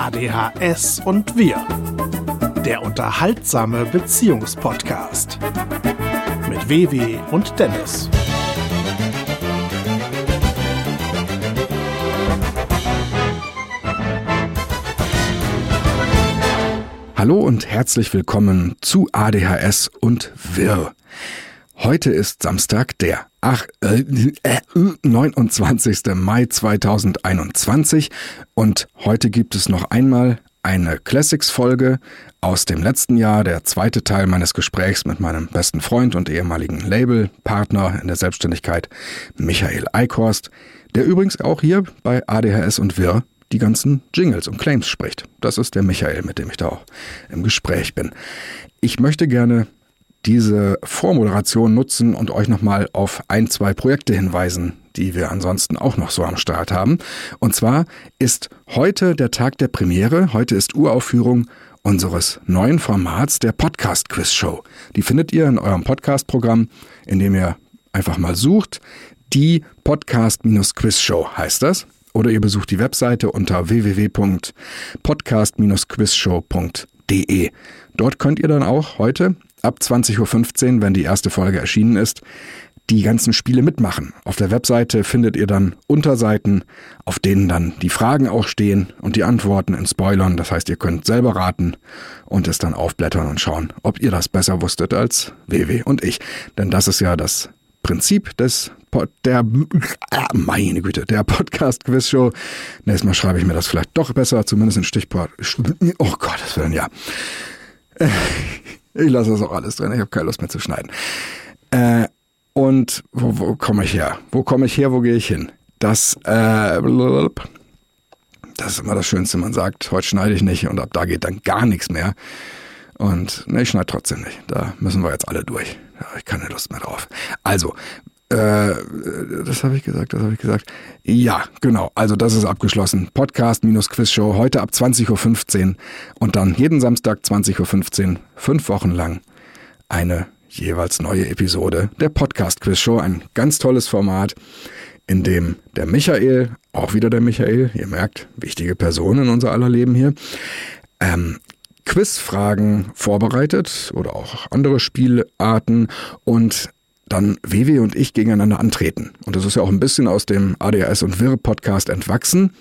ADHS und wir. Der unterhaltsame Beziehungspodcast. Mit WW und Dennis. Hallo und herzlich willkommen zu ADHS und wir. Heute ist Samstag, der ach, äh, äh, 29. Mai 2021 und heute gibt es noch einmal eine Classics-Folge aus dem letzten Jahr, der zweite Teil meines Gesprächs mit meinem besten Freund und ehemaligen Labelpartner in der Selbstständigkeit, Michael Eickhorst, der übrigens auch hier bei ADHS und Wir die ganzen Jingles und Claims spricht. Das ist der Michael, mit dem ich da auch im Gespräch bin. Ich möchte gerne diese Vormoderation nutzen und euch nochmal auf ein, zwei Projekte hinweisen, die wir ansonsten auch noch so am Start haben. Und zwar ist heute der Tag der Premiere, heute ist Uraufführung unseres neuen Formats der Podcast Quiz Show. Die findet ihr in eurem Podcast-Programm, indem ihr einfach mal sucht. Die Podcast-Quiz Show heißt das. Oder ihr besucht die Webseite unter www.podcast-quizshow.de. Dort könnt ihr dann auch heute ab 20.15 Uhr, wenn die erste Folge erschienen ist, die ganzen Spiele mitmachen. Auf der Webseite findet ihr dann Unterseiten, auf denen dann die Fragen auch stehen und die Antworten in Spoilern. Das heißt, ihr könnt selber raten und es dann aufblättern und schauen, ob ihr das besser wusstet als WW und ich. Denn das ist ja das Prinzip des der äh, meine Güte, der Podcast Quiz Show. Nächstes Mal schreibe ich mir das vielleicht doch besser, zumindest in Stichwort. Oh Gott, das will ja. Ich lasse das auch alles drin. Ich habe keine Lust mehr zu schneiden. Äh, und wo, wo komme ich her? Wo komme ich her? Wo gehe ich hin? Das, äh, das ist immer das Schönste. Man sagt, heute schneide ich nicht und ab da geht dann gar nichts mehr. Und ne, ich schneide trotzdem nicht. Da müssen wir jetzt alle durch. Habe ich keine Lust mehr drauf. Also, äh, das habe ich gesagt, das habe ich gesagt. Ja, genau. Also das ist abgeschlossen. Podcast minus Quizshow heute ab 20.15 Uhr und dann jeden Samstag 20.15 Uhr, fünf Wochen lang eine jeweils neue Episode der Podcast Quizshow. Ein ganz tolles Format, in dem der Michael, auch wieder der Michael, ihr merkt, wichtige Person in unser aller Leben hier, ähm, Quizfragen vorbereitet oder auch andere Spielarten und dann Vivi und ich gegeneinander antreten. Und das ist ja auch ein bisschen aus dem ADHS und Wirr Podcast entwachsen,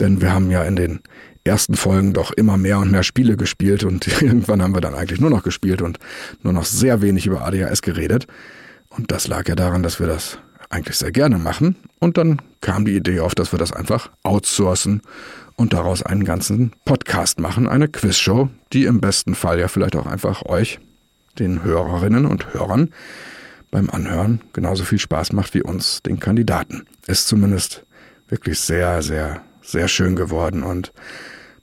denn wir haben ja in den ersten Folgen doch immer mehr und mehr Spiele gespielt und irgendwann haben wir dann eigentlich nur noch gespielt und nur noch sehr wenig über ADHS geredet. Und das lag ja daran, dass wir das eigentlich sehr gerne machen. Und dann kam die Idee auf, dass wir das einfach outsourcen und daraus einen ganzen Podcast machen, eine Quizshow, die im besten Fall ja vielleicht auch einfach euch, den Hörerinnen und Hörern, beim Anhören genauso viel Spaß macht wie uns, den Kandidaten. Ist zumindest wirklich sehr, sehr, sehr schön geworden und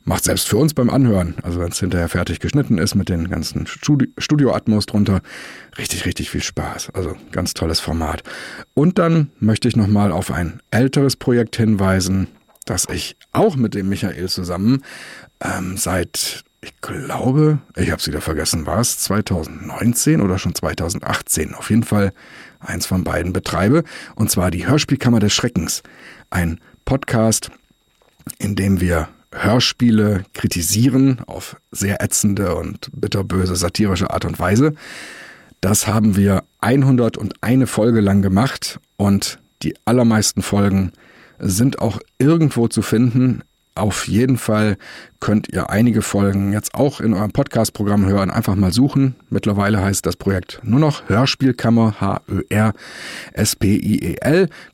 macht selbst für uns beim Anhören, also wenn es hinterher fertig geschnitten ist mit den ganzen Studio-Atmos drunter, richtig, richtig viel Spaß. Also ganz tolles Format. Und dann möchte ich nochmal auf ein älteres Projekt hinweisen, das ich auch mit dem Michael zusammen ähm, seit ich glaube, ich habe es wieder vergessen, war es 2019 oder schon 2018? Auf jeden Fall eins von beiden betreibe. Und zwar die Hörspielkammer des Schreckens. Ein Podcast, in dem wir Hörspiele kritisieren auf sehr ätzende und bitterböse satirische Art und Weise. Das haben wir 101 Folge lang gemacht und die allermeisten Folgen sind auch irgendwo zu finden auf jeden Fall könnt ihr einige Folgen jetzt auch in eurem Podcast-Programm hören. Einfach mal suchen. Mittlerweile heißt das Projekt nur noch Hörspielkammer, H-Ö-R-S-P-I-E-L,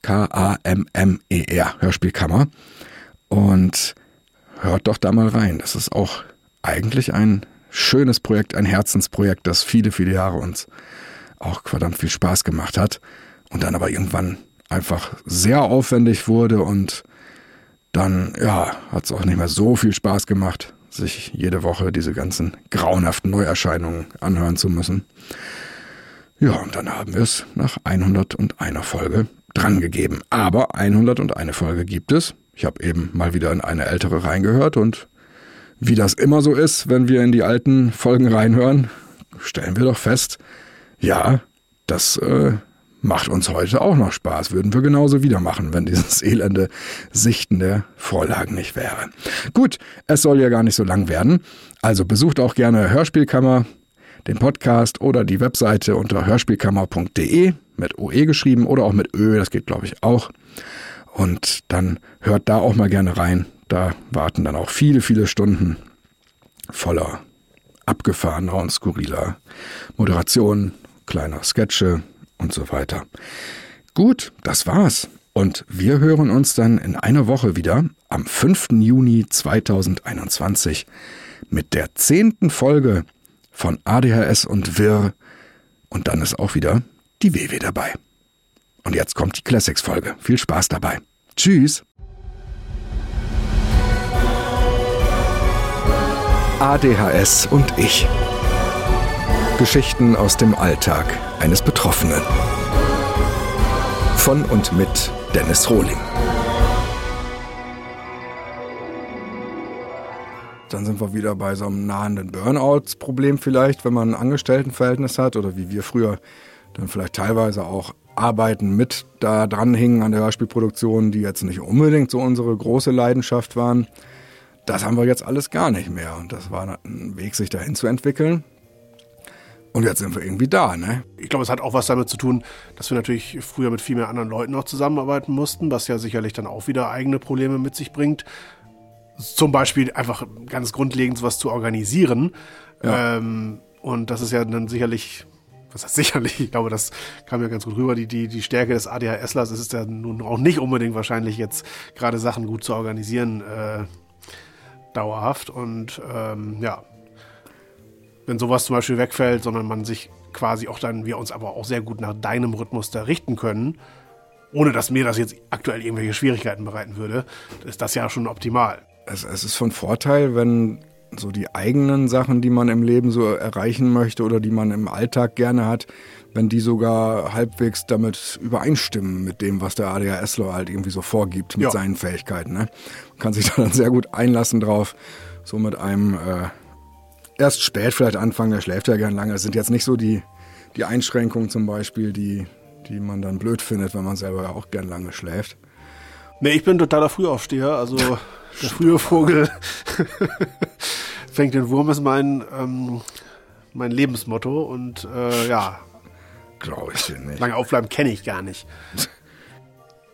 K-A-M-M-E-R, Hörspielkammer. Und hört doch da mal rein. Das ist auch eigentlich ein schönes Projekt, ein Herzensprojekt, das viele, viele Jahre uns auch verdammt viel Spaß gemacht hat. Und dann aber irgendwann einfach sehr aufwendig wurde und dann ja, hat es auch nicht mehr so viel Spaß gemacht, sich jede Woche diese ganzen grauenhaften Neuerscheinungen anhören zu müssen. Ja, und dann haben wir es nach 101 Folge drangegeben. Aber 101 Folge gibt es. Ich habe eben mal wieder in eine ältere reingehört und wie das immer so ist, wenn wir in die alten Folgen reinhören, stellen wir doch fest, ja, das äh, macht uns heute auch noch Spaß. Würden wir genauso wieder machen, wenn dieses elende Sichten der Vorlagen nicht wäre. Gut, es soll ja gar nicht so lang werden. Also besucht auch gerne Hörspielkammer, den Podcast oder die Webseite unter hörspielkammer.de mit OE geschrieben oder auch mit Ö, das geht glaube ich auch. Und dann hört da auch mal gerne rein. Da warten dann auch viele, viele Stunden voller abgefahrener und skurriler Moderation, kleiner Sketche und so weiter. Gut, das war's. Und wir hören uns dann in einer Woche wieder am 5. Juni 2021 mit der zehnten Folge von ADHS und Wirr. Und dann ist auch wieder die WW dabei. Und jetzt kommt die Classics-Folge. Viel Spaß dabei. Tschüss. ADHS und ich. Geschichten aus dem Alltag eines Betroffenen. Von und mit Dennis Rohling. Dann sind wir wieder bei so einem nahenden Burnout-Problem vielleicht, wenn man ein Angestelltenverhältnis hat oder wie wir früher dann vielleicht teilweise auch Arbeiten mit da dran hingen an der Hörspielproduktion, die jetzt nicht unbedingt so unsere große Leidenschaft waren. Das haben wir jetzt alles gar nicht mehr. Und das war ein Weg, sich dahin zu entwickeln. Und jetzt sind wir irgendwie da, ne? Ich glaube, es hat auch was damit zu tun, dass wir natürlich früher mit viel mehr anderen Leuten noch zusammenarbeiten mussten, was ja sicherlich dann auch wieder eigene Probleme mit sich bringt. Zum Beispiel einfach ganz grundlegend was zu organisieren. Ja. Ähm, und das ist ja dann sicherlich was heißt sicherlich, ich glaube, das kam ja ganz gut rüber, die, die, die Stärke des ADHSlers ist ja nun auch nicht unbedingt wahrscheinlich jetzt gerade Sachen gut zu organisieren, äh, dauerhaft. Und ähm, ja, wenn sowas zum Beispiel wegfällt, sondern man sich quasi auch dann, wir uns aber auch sehr gut nach deinem Rhythmus da richten können, ohne dass mir das jetzt aktuell irgendwelche Schwierigkeiten bereiten würde, ist das ja schon optimal. Es, es ist von Vorteil, wenn so die eigenen Sachen, die man im Leben so erreichen möchte oder die man im Alltag gerne hat, wenn die sogar halbwegs damit übereinstimmen mit dem, was der ADHSler halt irgendwie so vorgibt mit ja. seinen Fähigkeiten. Ne? Man kann sich da dann sehr gut einlassen drauf, so mit einem äh, erst spät vielleicht anfangen, der schläft ja gern lange. Es sind jetzt nicht so die, die Einschränkungen zum Beispiel, die, die man dann blöd findet, wenn man selber ja auch gern lange schläft. Nee, ich bin totaler Frühaufsteher, also der frühe Vogel fängt den Wurm ist mein, ähm, mein Lebensmotto und äh, ja. Glaube ich dir nicht. Lange aufbleiben kenne ich gar nicht.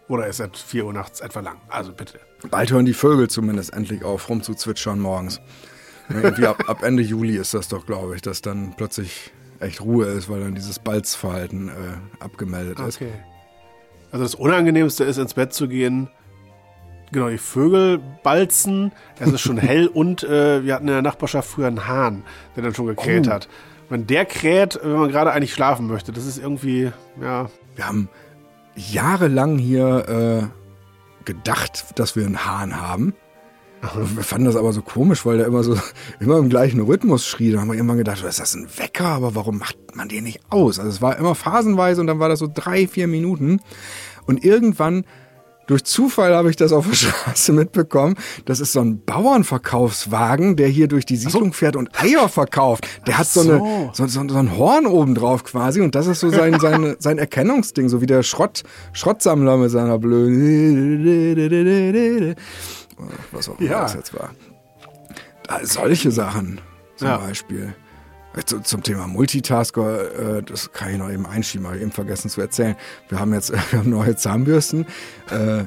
Oder ist es 4 Uhr nachts etwa lang? Also bitte. Bald hören die Vögel zumindest endlich auf, rumzuzwitschern morgens. Irgendwie ab, ab Ende Juli ist das doch, glaube ich, dass dann plötzlich echt Ruhe ist, weil dann dieses Balzverhalten äh, abgemeldet ist. Okay. Also das Unangenehmste ist, ins Bett zu gehen, Genau, die Vögel balzen. Es ist schon hell und äh, wir hatten in der Nachbarschaft früher einen Hahn, der dann schon gekräht oh. hat. Wenn der kräht, wenn man gerade eigentlich schlafen möchte, das ist irgendwie, ja. Wir haben jahrelang hier äh, gedacht, dass wir einen Hahn haben. Wir fanden das aber so komisch, weil der immer so immer im gleichen Rhythmus schrie. Da haben wir irgendwann gedacht, ist das ein Wecker? Aber warum macht man den nicht aus? Also es war immer phasenweise und dann war das so drei, vier Minuten. Und irgendwann durch Zufall habe ich das auf der Straße mitbekommen. Das ist so ein Bauernverkaufswagen, der hier durch die Siedlung fährt und Eier verkauft. Der hat so, eine, so, so, so ein Horn oben drauf quasi und das ist so sein, sein, sein Erkennungsding, so wie der Schrott, Schrottsammler mit seiner blöden, was auch immer ja. das jetzt war. Solche Sachen zum ja. Beispiel. Zum Thema Multitasker, äh, das kann ich noch eben einschieben, habe ich eben vergessen zu erzählen. Wir haben jetzt wir haben neue Zahnbürsten, äh,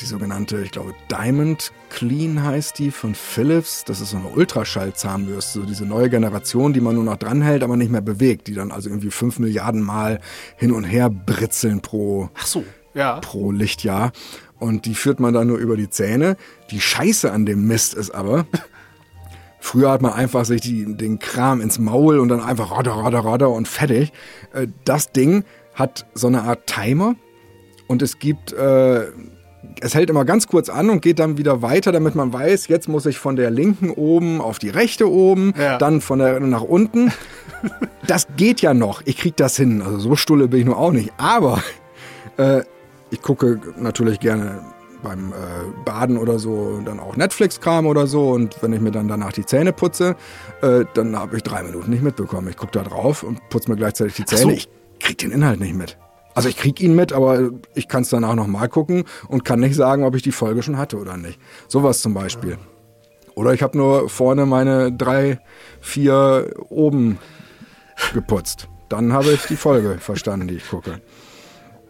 die sogenannte, ich glaube, Diamond Clean heißt die von Philips. Das ist so eine Ultraschall-Zahnbürste, so diese neue Generation, die man nur noch dranhält, aber nicht mehr bewegt, die dann also irgendwie fünf Milliarden Mal hin und her britzeln pro, Ach so, ja. pro Lichtjahr. Und die führt man dann nur über die Zähne. Die Scheiße an dem Mist ist aber, Früher hat man einfach sich die, den Kram ins Maul und dann einfach radder, radder, radder und fertig. Äh, das Ding hat so eine Art Timer und es gibt, äh, es hält immer ganz kurz an und geht dann wieder weiter, damit man weiß, jetzt muss ich von der linken oben auf die rechte oben, ja. dann von der nach unten. Das geht ja noch. Ich krieg das hin. Also so stulle bin ich nur auch nicht. Aber äh, ich gucke natürlich gerne beim äh, Baden oder so dann auch Netflix-Kram oder so und wenn ich mir dann danach die Zähne putze, äh, dann habe ich drei Minuten nicht mitbekommen. Ich gucke da drauf und putze mir gleichzeitig die Zähne. So. Ich krieg den Inhalt nicht mit. Also ich krieg ihn mit, aber ich kann es danach nochmal gucken und kann nicht sagen, ob ich die Folge schon hatte oder nicht. Sowas zum Beispiel. Oder ich habe nur vorne meine drei, vier oben geputzt. Dann habe ich die Folge verstanden, die ich gucke.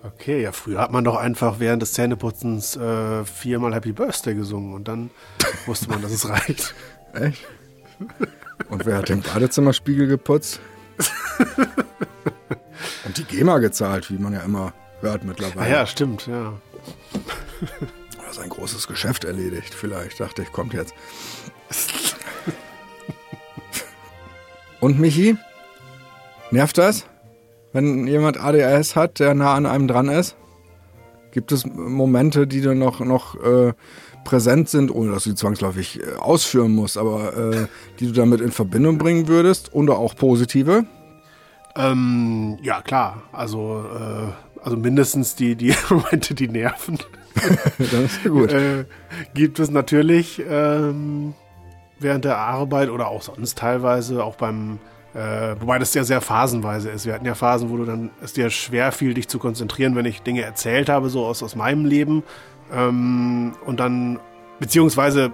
Okay, ja, früher hat man doch einfach während des Zähneputzens äh, viermal Happy Birthday gesungen und dann wusste man, dass es reicht. Echt? Und wer hat den Badezimmerspiegel geputzt? Und die GEMA gezahlt, wie man ja immer hört mittlerweile. Ja, ja stimmt, ja. Oder sein großes Geschäft erledigt, vielleicht. Dachte ich, kommt jetzt. Und Michi? Nervt das? Wenn jemand ADHS hat, der nah an einem dran ist? Gibt es Momente, die du noch, noch äh, präsent sind, ohne dass du die zwangsläufig äh, ausführen musst, aber äh, die du damit in Verbindung bringen würdest oder auch positive? Ähm, ja, klar. Also, äh, also mindestens die, die Momente, die nerven. das ist gut. äh, gibt es natürlich ähm, während der Arbeit oder auch sonst teilweise, auch beim, äh, wobei das ja sehr phasenweise ist. Wir hatten ja Phasen, wo du dann es dir schwer fiel, dich zu konzentrieren, wenn ich Dinge erzählt habe, so aus, aus meinem Leben. Ähm, und dann, beziehungsweise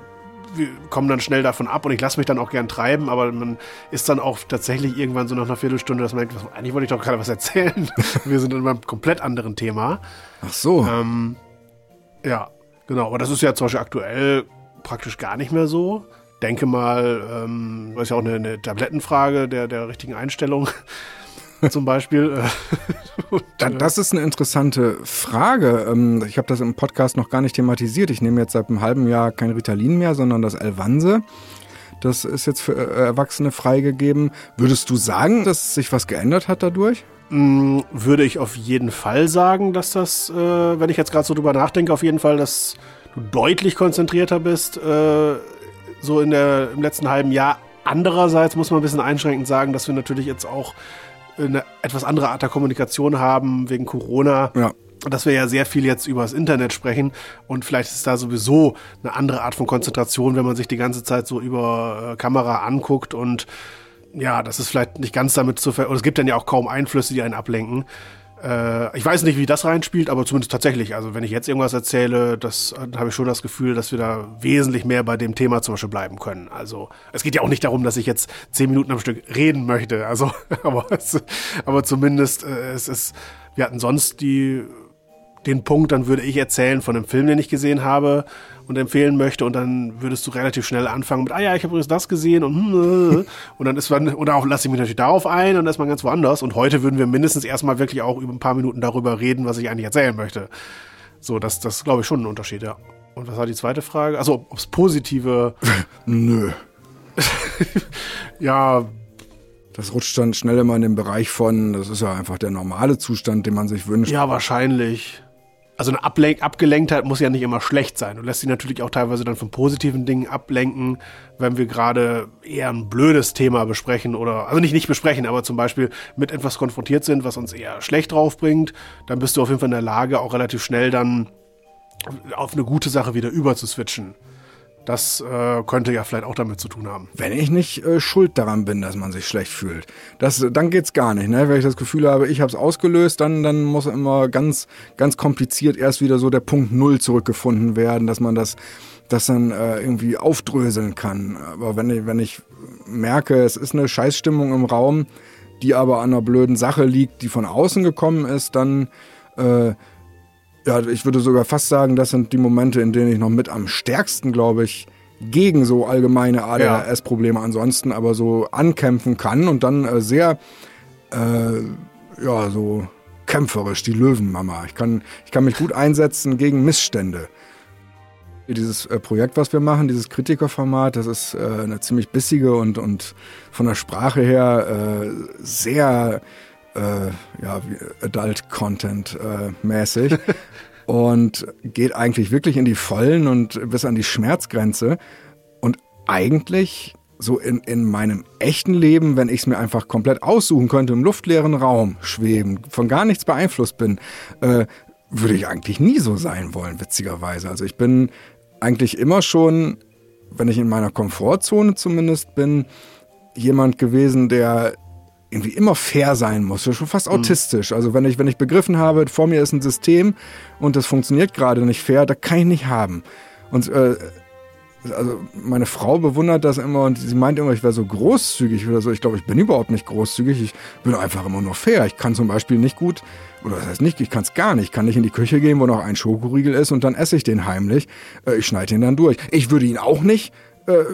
wir kommen dann schnell davon ab und ich lasse mich dann auch gern treiben, aber man ist dann auch tatsächlich irgendwann so nach einer Viertelstunde, dass man denkt, eigentlich wollte ich doch gerade was erzählen. wir sind in einem komplett anderen Thema. Ach so. Ähm, ja, genau. Aber das ist ja zum Beispiel aktuell praktisch gar nicht mehr so. Denke mal, ähm, das ist ja auch eine, eine Tablettenfrage der, der richtigen Einstellung zum Beispiel. das ist eine interessante Frage. Ähm, ich habe das im Podcast noch gar nicht thematisiert. Ich nehme jetzt seit einem halben Jahr kein Ritalin mehr, sondern das Elvanse. Das ist jetzt für äh, Erwachsene freigegeben. Würdest du sagen, dass sich was geändert hat dadurch? Mm, würde ich auf jeden Fall sagen, dass das, äh, wenn ich jetzt gerade so drüber nachdenke, auf jeden Fall, dass du deutlich konzentrierter bist, äh, so in der, im letzten halben Jahr. Andererseits muss man ein bisschen einschränkend sagen, dass wir natürlich jetzt auch eine etwas andere Art der Kommunikation haben wegen Corona. Ja. Dass wir ja sehr viel jetzt über das Internet sprechen und vielleicht ist da sowieso eine andere Art von Konzentration, wenn man sich die ganze Zeit so über äh, Kamera anguckt und ja, das ist vielleicht nicht ganz damit zu ver... Und es gibt dann ja auch kaum Einflüsse, die einen ablenken. Äh, ich weiß nicht, wie das reinspielt, aber zumindest tatsächlich. Also wenn ich jetzt irgendwas erzähle, das habe ich schon das Gefühl, dass wir da wesentlich mehr bei dem Thema zum Beispiel bleiben können. Also es geht ja auch nicht darum, dass ich jetzt zehn Minuten am Stück reden möchte. Also, aber, es, aber zumindest äh, es ist, wir hatten sonst die den Punkt, dann würde ich erzählen von einem Film, den ich gesehen habe und empfehlen möchte und dann würdest du relativ schnell anfangen mit, ah ja, ich habe übrigens das gesehen und und dann ist man, oder auch lasse ich mich natürlich darauf ein und dann ist man ganz woanders und heute würden wir mindestens erstmal wirklich auch über ein paar Minuten darüber reden, was ich eigentlich erzählen möchte. So, das, das glaube ich schon ein Unterschied, ja. Und was war die zweite Frage? Also, ob es positive... Nö. ja, das rutscht dann schnell immer in den Bereich von, das ist ja einfach der normale Zustand, den man sich wünscht. Ja, wahrscheinlich also eine Ablen Abgelenktheit muss ja nicht immer schlecht sein. Du lässt sich natürlich auch teilweise dann von positiven Dingen ablenken, wenn wir gerade eher ein blödes Thema besprechen oder, also nicht nicht besprechen, aber zum Beispiel mit etwas konfrontiert sind, was uns eher schlecht draufbringt, dann bist du auf jeden Fall in der Lage, auch relativ schnell dann auf eine gute Sache wieder überzuswitchen. Das äh, könnte ja vielleicht auch damit zu tun haben. Wenn ich nicht äh, schuld daran bin, dass man sich schlecht fühlt, das, dann geht's gar nicht. Ne? Wenn ich das Gefühl habe, ich habe es ausgelöst, dann, dann muss immer ganz, ganz kompliziert erst wieder so der Punkt Null zurückgefunden werden, dass man das, das dann äh, irgendwie aufdröseln kann. Aber wenn ich, wenn ich merke, es ist eine Scheißstimmung im Raum, die aber an einer blöden Sache liegt, die von außen gekommen ist, dann äh, ja, ich würde sogar fast sagen, das sind die Momente, in denen ich noch mit am stärksten, glaube ich, gegen so allgemeine ADHS-Probleme ansonsten aber so ankämpfen kann und dann äh, sehr, äh, ja, so kämpferisch, die Löwenmama. Ich kann, ich kann mich gut einsetzen gegen Missstände. Dieses äh, Projekt, was wir machen, dieses Kritikerformat, das ist äh, eine ziemlich bissige und, und von der Sprache her äh, sehr äh, ja, Adult Content äh, und geht eigentlich wirklich in die Vollen und bis an die Schmerzgrenze. Und eigentlich so in, in meinem echten Leben, wenn ich es mir einfach komplett aussuchen könnte, im luftleeren Raum schweben, von gar nichts beeinflusst bin, äh, würde ich eigentlich nie so sein wollen, witzigerweise. Also ich bin eigentlich immer schon, wenn ich in meiner Komfortzone zumindest bin, jemand gewesen, der irgendwie immer fair sein muss, schon fast autistisch. Also wenn ich, wenn ich begriffen habe, vor mir ist ein System und das funktioniert gerade nicht fair, da kann ich nicht haben. Und äh, also meine Frau bewundert das immer und sie meint immer, ich wäre so großzügig oder so. Ich glaube, ich bin überhaupt nicht großzügig. Ich bin einfach immer nur fair. Ich kann zum Beispiel nicht gut, oder das heißt nicht, ich kann es gar nicht. Ich kann nicht in die Küche gehen, wo noch ein Schokoriegel ist und dann esse ich den heimlich. Äh, ich schneide ihn dann durch. Ich würde ihn auch nicht äh,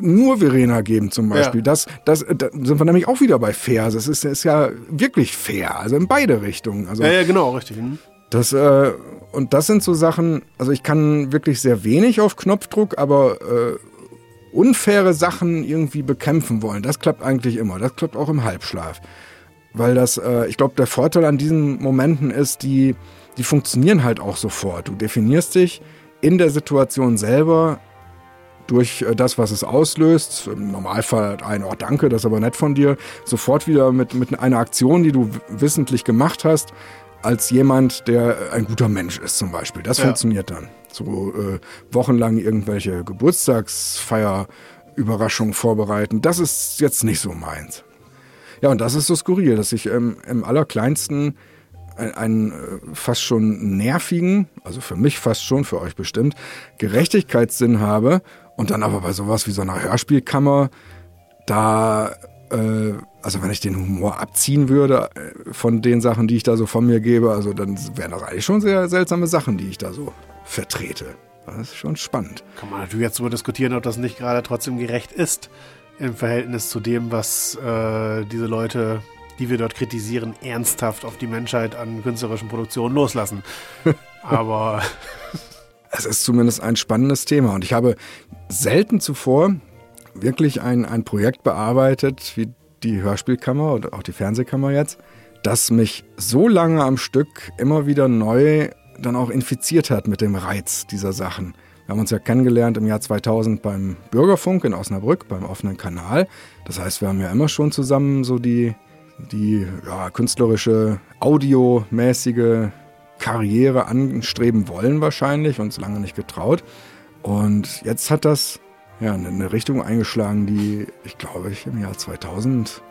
nur Verena geben zum Beispiel. Ja. Das, das, da sind wir nämlich auch wieder bei fair. Das ist, ist ja wirklich fair, also in beide Richtungen. Also, ja, ja, genau, richtig. Hm. Das, äh, und das sind so Sachen, also ich kann wirklich sehr wenig auf Knopfdruck, aber äh, unfaire Sachen irgendwie bekämpfen wollen, das klappt eigentlich immer. Das klappt auch im Halbschlaf. Weil das, äh, ich glaube, der Vorteil an diesen Momenten ist, die, die funktionieren halt auch sofort. Du definierst dich in der Situation selber durch äh, das, was es auslöst, im Normalfall ein, oh danke, das ist aber nett von dir, sofort wieder mit, mit einer Aktion, die du wissentlich gemacht hast, als jemand, der ein guter Mensch ist zum Beispiel. Das ja. funktioniert dann. So äh, wochenlang irgendwelche Geburtstagsfeier-Überraschungen vorbereiten, das ist jetzt nicht so meins. Ja, und das ist so skurril, dass ich ähm, im allerkleinsten einen, äh, fast schon nervigen, also für mich fast schon, für euch bestimmt, Gerechtigkeitssinn habe und dann aber bei sowas wie so einer Hörspielkammer da äh, also wenn ich den Humor abziehen würde äh, von den Sachen, die ich da so von mir gebe, also dann wären das eigentlich schon sehr seltsame Sachen, die ich da so vertrete. Das ist schon spannend. Kann man natürlich jetzt so diskutieren, ob das nicht gerade trotzdem gerecht ist im Verhältnis zu dem, was äh, diese Leute, die wir dort kritisieren, ernsthaft auf die Menschheit an künstlerischen Produktionen loslassen. Aber es ist zumindest ein spannendes Thema und ich habe selten zuvor wirklich ein, ein Projekt bearbeitet, wie die Hörspielkammer oder auch die Fernsehkammer jetzt, das mich so lange am Stück immer wieder neu dann auch infiziert hat mit dem Reiz dieser Sachen. Wir haben uns ja kennengelernt im Jahr 2000 beim Bürgerfunk in Osnabrück, beim offenen Kanal. Das heißt, wir haben ja immer schon zusammen so die, die ja, künstlerische, audiomäßige Karriere anstreben wollen wahrscheinlich, uns lange nicht getraut. Und jetzt hat das ja, eine Richtung eingeschlagen, die ich glaube ich im Jahr 2000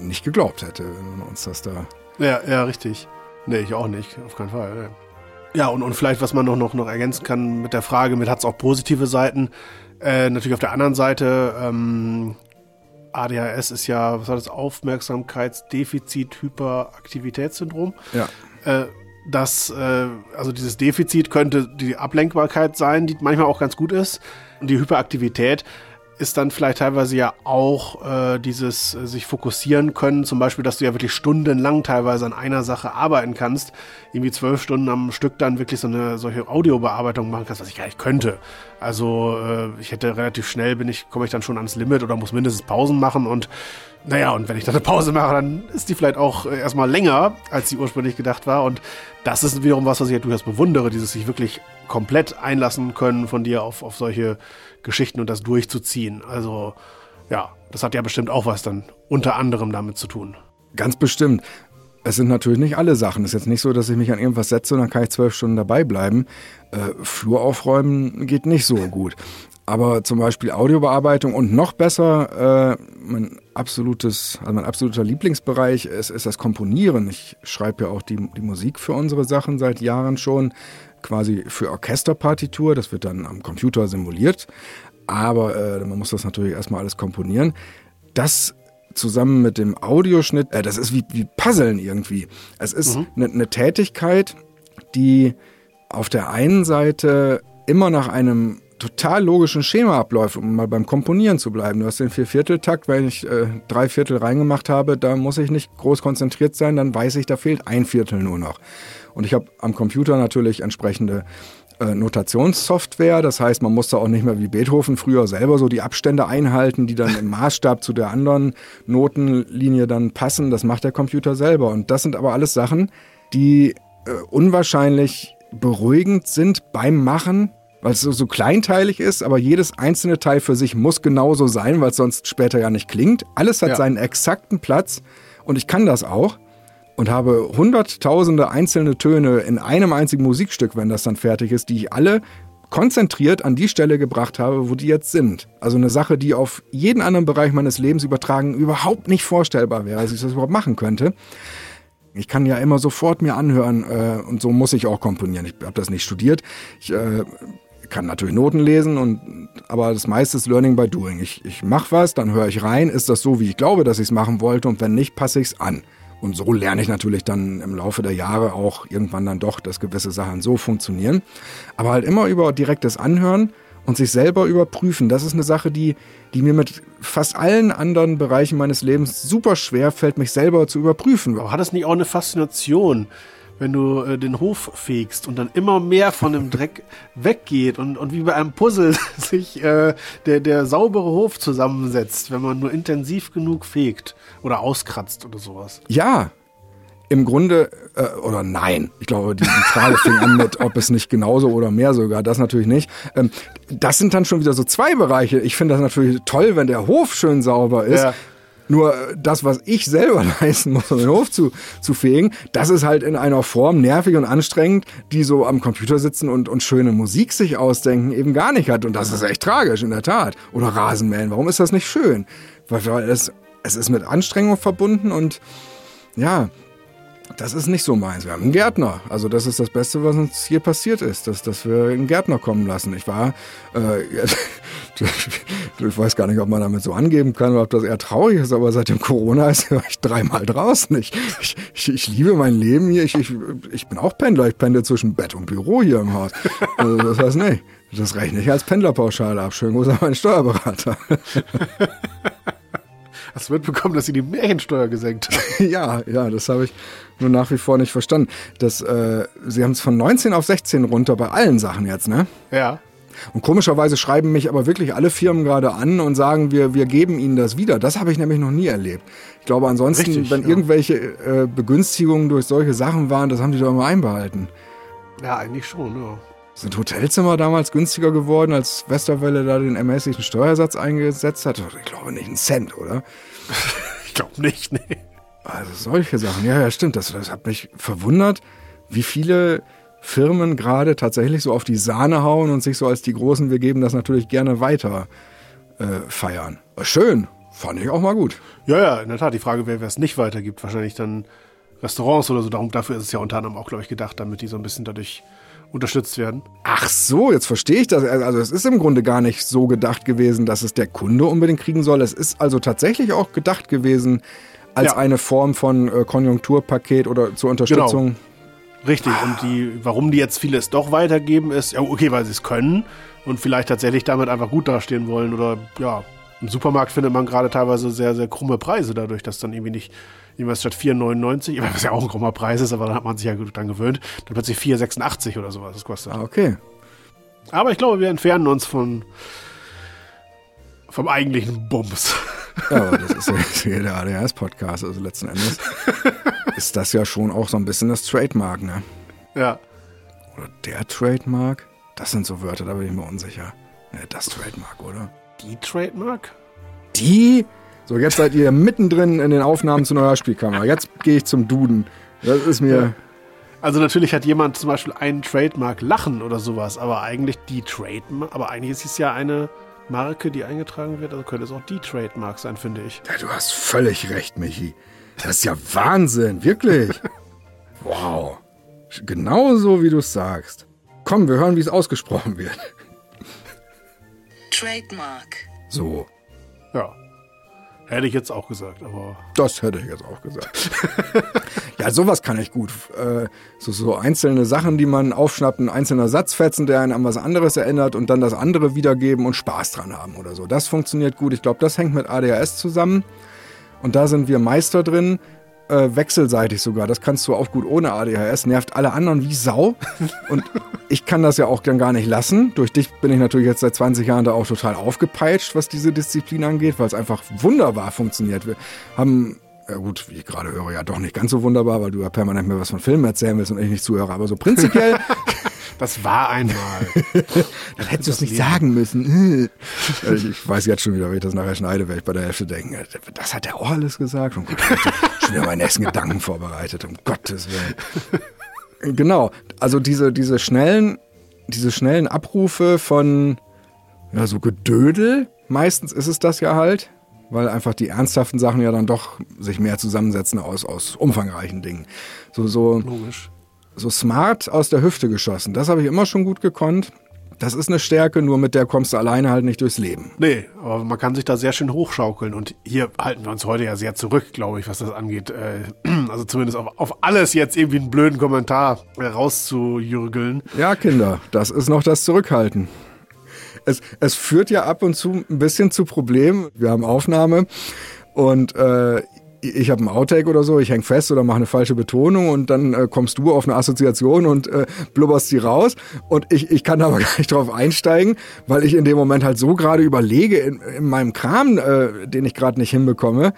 nicht geglaubt hätte, wenn man uns das da. Ja, ja, richtig. Nee, ich auch nicht, auf keinen Fall. Ja, und, und vielleicht, was man noch, noch, noch ergänzen kann mit der Frage, mit hat es auch positive Seiten. Äh, natürlich auf der anderen Seite, ähm, ADHS ist ja, was war das, Aufmerksamkeitsdefizit-Hyperaktivitätssyndrom. Ja. Äh, das, äh, also dieses Defizit könnte die Ablenkbarkeit sein, die manchmal auch ganz gut ist. Und die Hyperaktivität ist dann vielleicht teilweise ja auch äh, dieses äh, sich fokussieren können, zum Beispiel, dass du ja wirklich stundenlang teilweise an einer Sache arbeiten kannst, irgendwie zwölf Stunden am Stück dann wirklich so eine solche Audiobearbeitung machen kannst, was ich gar nicht könnte. Also äh, ich hätte relativ schnell bin ich komme ich dann schon ans Limit oder muss mindestens Pausen machen und naja, und wenn ich dann eine Pause mache, dann ist die vielleicht auch äh, erstmal länger, als sie ursprünglich gedacht war. Und das ist wiederum was, was ich ja durchaus bewundere, dieses sich wirklich komplett einlassen können von dir auf, auf solche Geschichten und das durchzuziehen. Also ja, das hat ja bestimmt auch was dann unter anderem damit zu tun. Ganz bestimmt. Es sind natürlich nicht alle Sachen. Es ist jetzt nicht so, dass ich mich an irgendwas setze und dann kann ich zwölf Stunden dabei bleiben. Äh, Flur aufräumen geht nicht so gut. Aber zum Beispiel Audiobearbeitung und noch besser, äh, mein absolutes, also mein absoluter Lieblingsbereich ist, ist das Komponieren. Ich schreibe ja auch die, die Musik für unsere Sachen seit Jahren schon, quasi für Orchesterpartitur. Das wird dann am Computer simuliert. Aber äh, man muss das natürlich erstmal alles komponieren. Das zusammen mit dem Audioschnitt, äh, das ist wie, wie Puzzeln irgendwie. Es ist eine mhm. ne, ne Tätigkeit, die auf der einen Seite immer nach einem total logischen Schema abläuft, um mal beim Komponieren zu bleiben. Du hast den Viervierteltakt, wenn ich äh, drei Viertel reingemacht habe, da muss ich nicht groß konzentriert sein, dann weiß ich, da fehlt ein Viertel nur noch. Und ich habe am Computer natürlich entsprechende äh, Notationssoftware, das heißt, man muss da auch nicht mehr wie Beethoven früher selber so die Abstände einhalten, die dann im Maßstab zu der anderen Notenlinie dann passen. Das macht der Computer selber. Und das sind aber alles Sachen, die äh, unwahrscheinlich beruhigend sind beim Machen weil es so, so kleinteilig ist, aber jedes einzelne Teil für sich muss genauso sein, weil es sonst später ja nicht klingt. Alles hat ja. seinen exakten Platz und ich kann das auch und habe hunderttausende einzelne Töne in einem einzigen Musikstück, wenn das dann fertig ist, die ich alle konzentriert an die Stelle gebracht habe, wo die jetzt sind. Also eine Sache, die auf jeden anderen Bereich meines Lebens übertragen überhaupt nicht vorstellbar wäre, dass ich das überhaupt machen könnte. Ich kann ja immer sofort mir anhören äh, und so muss ich auch komponieren. Ich habe das nicht studiert. Ich äh, kann natürlich Noten lesen und aber das meiste ist Learning by Doing. Ich, ich mache was, dann höre ich rein, ist das so, wie ich glaube, dass ich es machen wollte und wenn nicht, passe ich es an. Und so lerne ich natürlich dann im Laufe der Jahre auch irgendwann dann doch, dass gewisse Sachen so funktionieren. Aber halt immer über direktes Anhören und sich selber überprüfen. Das ist eine Sache, die, die mir mit fast allen anderen Bereichen meines Lebens super schwer fällt, mich selber zu überprüfen. Aber hat das nicht auch eine Faszination? Wenn du äh, den Hof fegst und dann immer mehr von dem Dreck weggeht und, und wie bei einem Puzzle sich äh, der, der saubere Hof zusammensetzt, wenn man nur intensiv genug fegt oder auskratzt oder sowas. Ja, im Grunde, äh, oder nein, ich glaube, die, die Frage fing an mit, ob es nicht genauso oder mehr sogar, das natürlich nicht. Ähm, das sind dann schon wieder so zwei Bereiche. Ich finde das natürlich toll, wenn der Hof schön sauber ist. Ja. Nur das, was ich selber leisten muss, um den Hof zu, zu fegen, das ist halt in einer Form nervig und anstrengend, die so am Computer sitzen und, und schöne Musik sich ausdenken, eben gar nicht hat. Und das ist echt tragisch, in der Tat. Oder Rasenmähen, warum ist das nicht schön? Weil, weil es, es ist mit Anstrengung verbunden und ja, das ist nicht so meins. Wir haben einen Gärtner. Also das ist das Beste, was uns hier passiert ist, dass, dass wir einen Gärtner kommen lassen. Ich war, äh, ich weiß gar nicht, ob man damit so angeben kann oder ob das eher traurig ist, aber seit dem Corona ist ich dreimal draußen. Ich, ich, ich, liebe mein Leben hier. Ich, ich, ich bin auch Pendler. Ich pendle zwischen Bett und Büro hier im Haus. Also das heißt, nee, das rechne ich als Pendlerpauschale ab. Schönen Gruß an meinen Steuerberater. Hast du mitbekommen, dass sie die Märchensteuer gesenkt haben? ja, ja, das habe ich nur nach wie vor nicht verstanden. Das, äh, sie haben es von 19 auf 16 runter bei allen Sachen jetzt, ne? Ja. Und komischerweise schreiben mich aber wirklich alle Firmen gerade an und sagen, wir, wir geben ihnen das wieder. Das habe ich nämlich noch nie erlebt. Ich glaube ansonsten, Richtig, wenn ja. irgendwelche äh, Begünstigungen durch solche Sachen waren, das haben die doch immer einbehalten. Ja, eigentlich schon, ja. Sind Hotelzimmer damals günstiger geworden, als Westerwelle da den ermäßigten Steuersatz eingesetzt hat? Ich glaube nicht einen Cent, oder? ich glaube nicht, nee. Also solche Sachen. Ja, ja, stimmt. Das, das hat mich verwundert, wie viele Firmen gerade tatsächlich so auf die Sahne hauen und sich so als die Großen, wir geben das natürlich gerne weiter äh, feiern. Schön. Fand ich auch mal gut. Ja, ja, in der Tat. Die Frage wäre, wer es nicht weitergibt. Wahrscheinlich dann Restaurants oder so. Darum, dafür ist es ja unter anderem auch, glaube ich, gedacht, damit die so ein bisschen dadurch unterstützt werden. Ach so, jetzt verstehe ich das. Also es ist im Grunde gar nicht so gedacht gewesen, dass es der Kunde unbedingt kriegen soll. Es ist also tatsächlich auch gedacht gewesen als ja. eine Form von äh, Konjunkturpaket oder zur Unterstützung. Genau. Richtig, ah. und die, warum die jetzt vieles doch weitergeben, ist, ja, okay, weil sie es können und vielleicht tatsächlich damit einfach gut dastehen wollen oder ja. Im Supermarkt findet man gerade teilweise sehr, sehr krumme Preise dadurch, dass dann irgendwie nicht jeweils statt 4,99, was ja auch ein krummer Preis ist, aber dann hat man sich ja gut dran gewöhnt, dann plötzlich 4,86 oder sowas das kostet. Ah, okay. Aber ich glaube, wir entfernen uns von vom eigentlichen Bums. Ja, aber das ist ja hier der ADHS-Podcast, also letzten Endes ist das ja schon auch so ein bisschen das Trademark, ne? Ja. Oder der Trademark? Das sind so Wörter, da bin ich mir unsicher. Ja, das Trademark, oder? Die Trademark? Die? So, jetzt seid ihr mittendrin in den Aufnahmen zu neuer Spielkammer. Jetzt gehe ich zum Duden. Das ist mir. Ja. Also natürlich hat jemand zum Beispiel einen Trademark Lachen oder sowas, aber eigentlich die Trademark, aber eigentlich ist es ja eine Marke, die eingetragen wird, also könnte es auch die Trademark sein, finde ich. Ja, du hast völlig recht, Michi. Das ist ja Wahnsinn, wirklich. wow. Genauso wie du es sagst. Komm, wir hören, wie es ausgesprochen wird. Trademark. So. Ja. Hätte ich jetzt auch gesagt, aber. Das hätte ich jetzt auch gesagt. ja, sowas kann ich gut. Äh, so, so einzelne Sachen, die man aufschnappt, ein einzelner Satzfetzen, der einen an was anderes erinnert und dann das andere wiedergeben und Spaß dran haben oder so. Das funktioniert gut. Ich glaube, das hängt mit ADHS zusammen. Und da sind wir Meister drin, äh, wechselseitig sogar. Das kannst du auch gut ohne ADHS. Nervt alle anderen wie Sau. Und ich kann das ja auch dann gar nicht lassen. Durch dich bin ich natürlich jetzt seit 20 Jahren da auch total aufgepeitscht, was diese Disziplin angeht, weil es einfach wunderbar funktioniert. Wir haben ja gut, wie ich gerade höre, ja doch nicht ganz so wunderbar, weil du ja permanent mir was von Filmen erzählen willst und ich nicht zuhöre. Aber so prinzipiell Das war einmal. Dann hättest du es nicht Leben. sagen müssen. ich weiß jetzt schon wieder, wenn ich das nachher schneide, werde ich bei der Hälfte denken, das hat er auch alles gesagt. Und gut, schon wieder meine ersten Gedanken vorbereitet, um Gottes Willen. Genau, also diese, diese schnellen diese schnellen Abrufe von ja, so Gedödel, meistens ist es das ja halt, weil einfach die ernsthaften Sachen ja dann doch sich mehr zusammensetzen aus, aus umfangreichen Dingen. So, so, Logisch. So smart aus der Hüfte geschossen, das habe ich immer schon gut gekonnt. Das ist eine Stärke, nur mit der kommst du alleine halt nicht durchs Leben. Nee, aber man kann sich da sehr schön hochschaukeln. Und hier halten wir uns heute ja sehr zurück, glaube ich, was das angeht. Äh, Also zumindest auf, auf alles jetzt irgendwie einen blöden Kommentar äh, rauszujürgeln. Ja, Kinder, das ist noch das Zurückhalten. Es, es führt ja ab und zu ein bisschen zu Problemen. Wir haben Aufnahme und äh, ich habe einen Outtake oder so, ich häng fest oder mache eine falsche Betonung und dann äh, kommst du auf eine Assoziation und äh, blubberst sie raus und ich, ich kann da aber gar nicht drauf einsteigen, weil ich in dem Moment halt so gerade überlege in, in meinem Kram, äh, den ich gerade nicht hinbekomme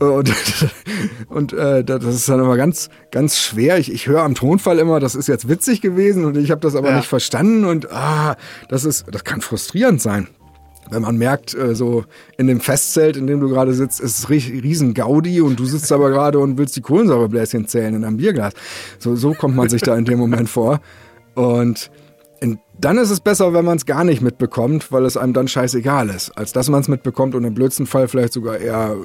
Äh, und, und äh, das ist dann immer ganz, ganz schwer. Ich, ich höre am Tonfall immer, das ist jetzt witzig gewesen und ich habe das aber Ja. nicht verstanden und ah, das ist, das kann frustrierend sein wenn man merkt, äh, so in dem Festzelt, in dem du gerade sitzt, ist es ri- riesen Gaudi und du sitzt aber gerade und willst die Kohlensäurebläschen zählen in einem Bierglas. So, so kommt man sich da in dem Moment vor. Und in, dann ist es besser, wenn man es gar nicht mitbekommt, weil es einem dann scheißegal ist, als dass man es mitbekommt und im blödsten Fall vielleicht sogar eher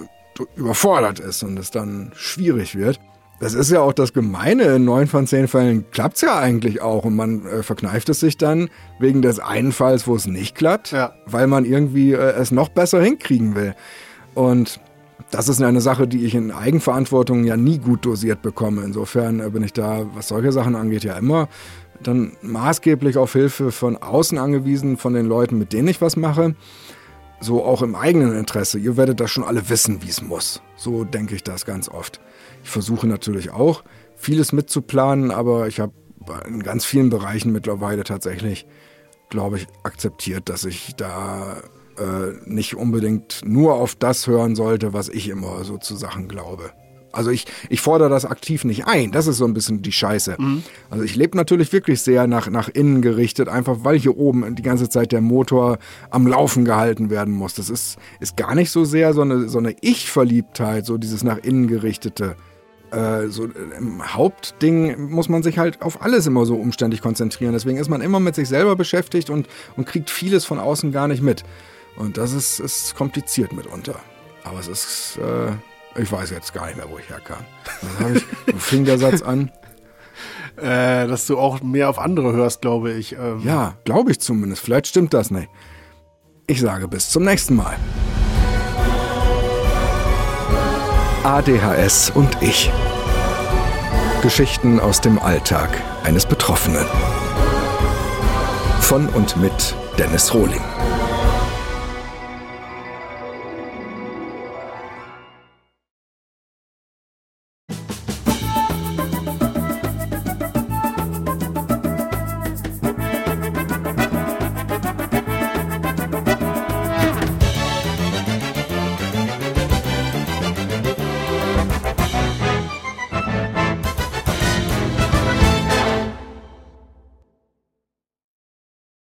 überfordert ist und es dann schwierig wird. Das ist ja auch das Gemeine. In neun von zehn Fällen klappt's ja eigentlich auch und man äh, verkneift es sich dann wegen des einen Falls, wo es nicht klappt, Ja. weil man irgendwie äh, es noch besser hinkriegen will. Und das ist eine Sache, die ich in Eigenverantwortung ja nie gut dosiert bekomme. Insofern äh, bin ich da, was solche Sachen angeht, ja immer dann maßgeblich auf Hilfe von außen angewiesen, von den Leuten, mit denen ich was mache. So auch im eigenen Interesse. Ihr werdet das schon alle wissen, wie es muss. So denke ich das ganz oft. Ich versuche natürlich auch, vieles mitzuplanen, aber ich habe in ganz vielen Bereichen mittlerweile tatsächlich, glaube ich, akzeptiert, dass ich da äh, nicht unbedingt nur auf das hören sollte, was ich immer so zu Sachen glaube. Also ich, ich fordere das aktiv nicht ein. Das ist so ein bisschen die Scheiße. Also ich lebe natürlich wirklich sehr nach, nach innen gerichtet, einfach weil hier oben die ganze Zeit der Motor am Laufen gehalten werden muss. Das ist, ist gar nicht so sehr so eine, so eine Ich-Verliebtheit, so dieses nach innen gerichtete. Äh, so äh, im Hauptding muss man sich halt auf alles immer so umständlich konzentrieren. Deswegen ist man immer mit sich selber beschäftigt und, und kriegt vieles von außen gar nicht mit. Und das ist, ist kompliziert mitunter. Aber es ist, äh, ich weiß jetzt gar nicht mehr, wo ich herkam. Ich, wo fing der Satz an? Äh, dass du auch mehr auf andere hörst, glaube ich. Ähm, Ja, glaube ich zumindest. Vielleicht stimmt das nicht. Ich sage bis zum nächsten Mal. ADHS und ich. Geschichten aus dem Alltag eines Betroffenen. Von und mit Dennis Rohling.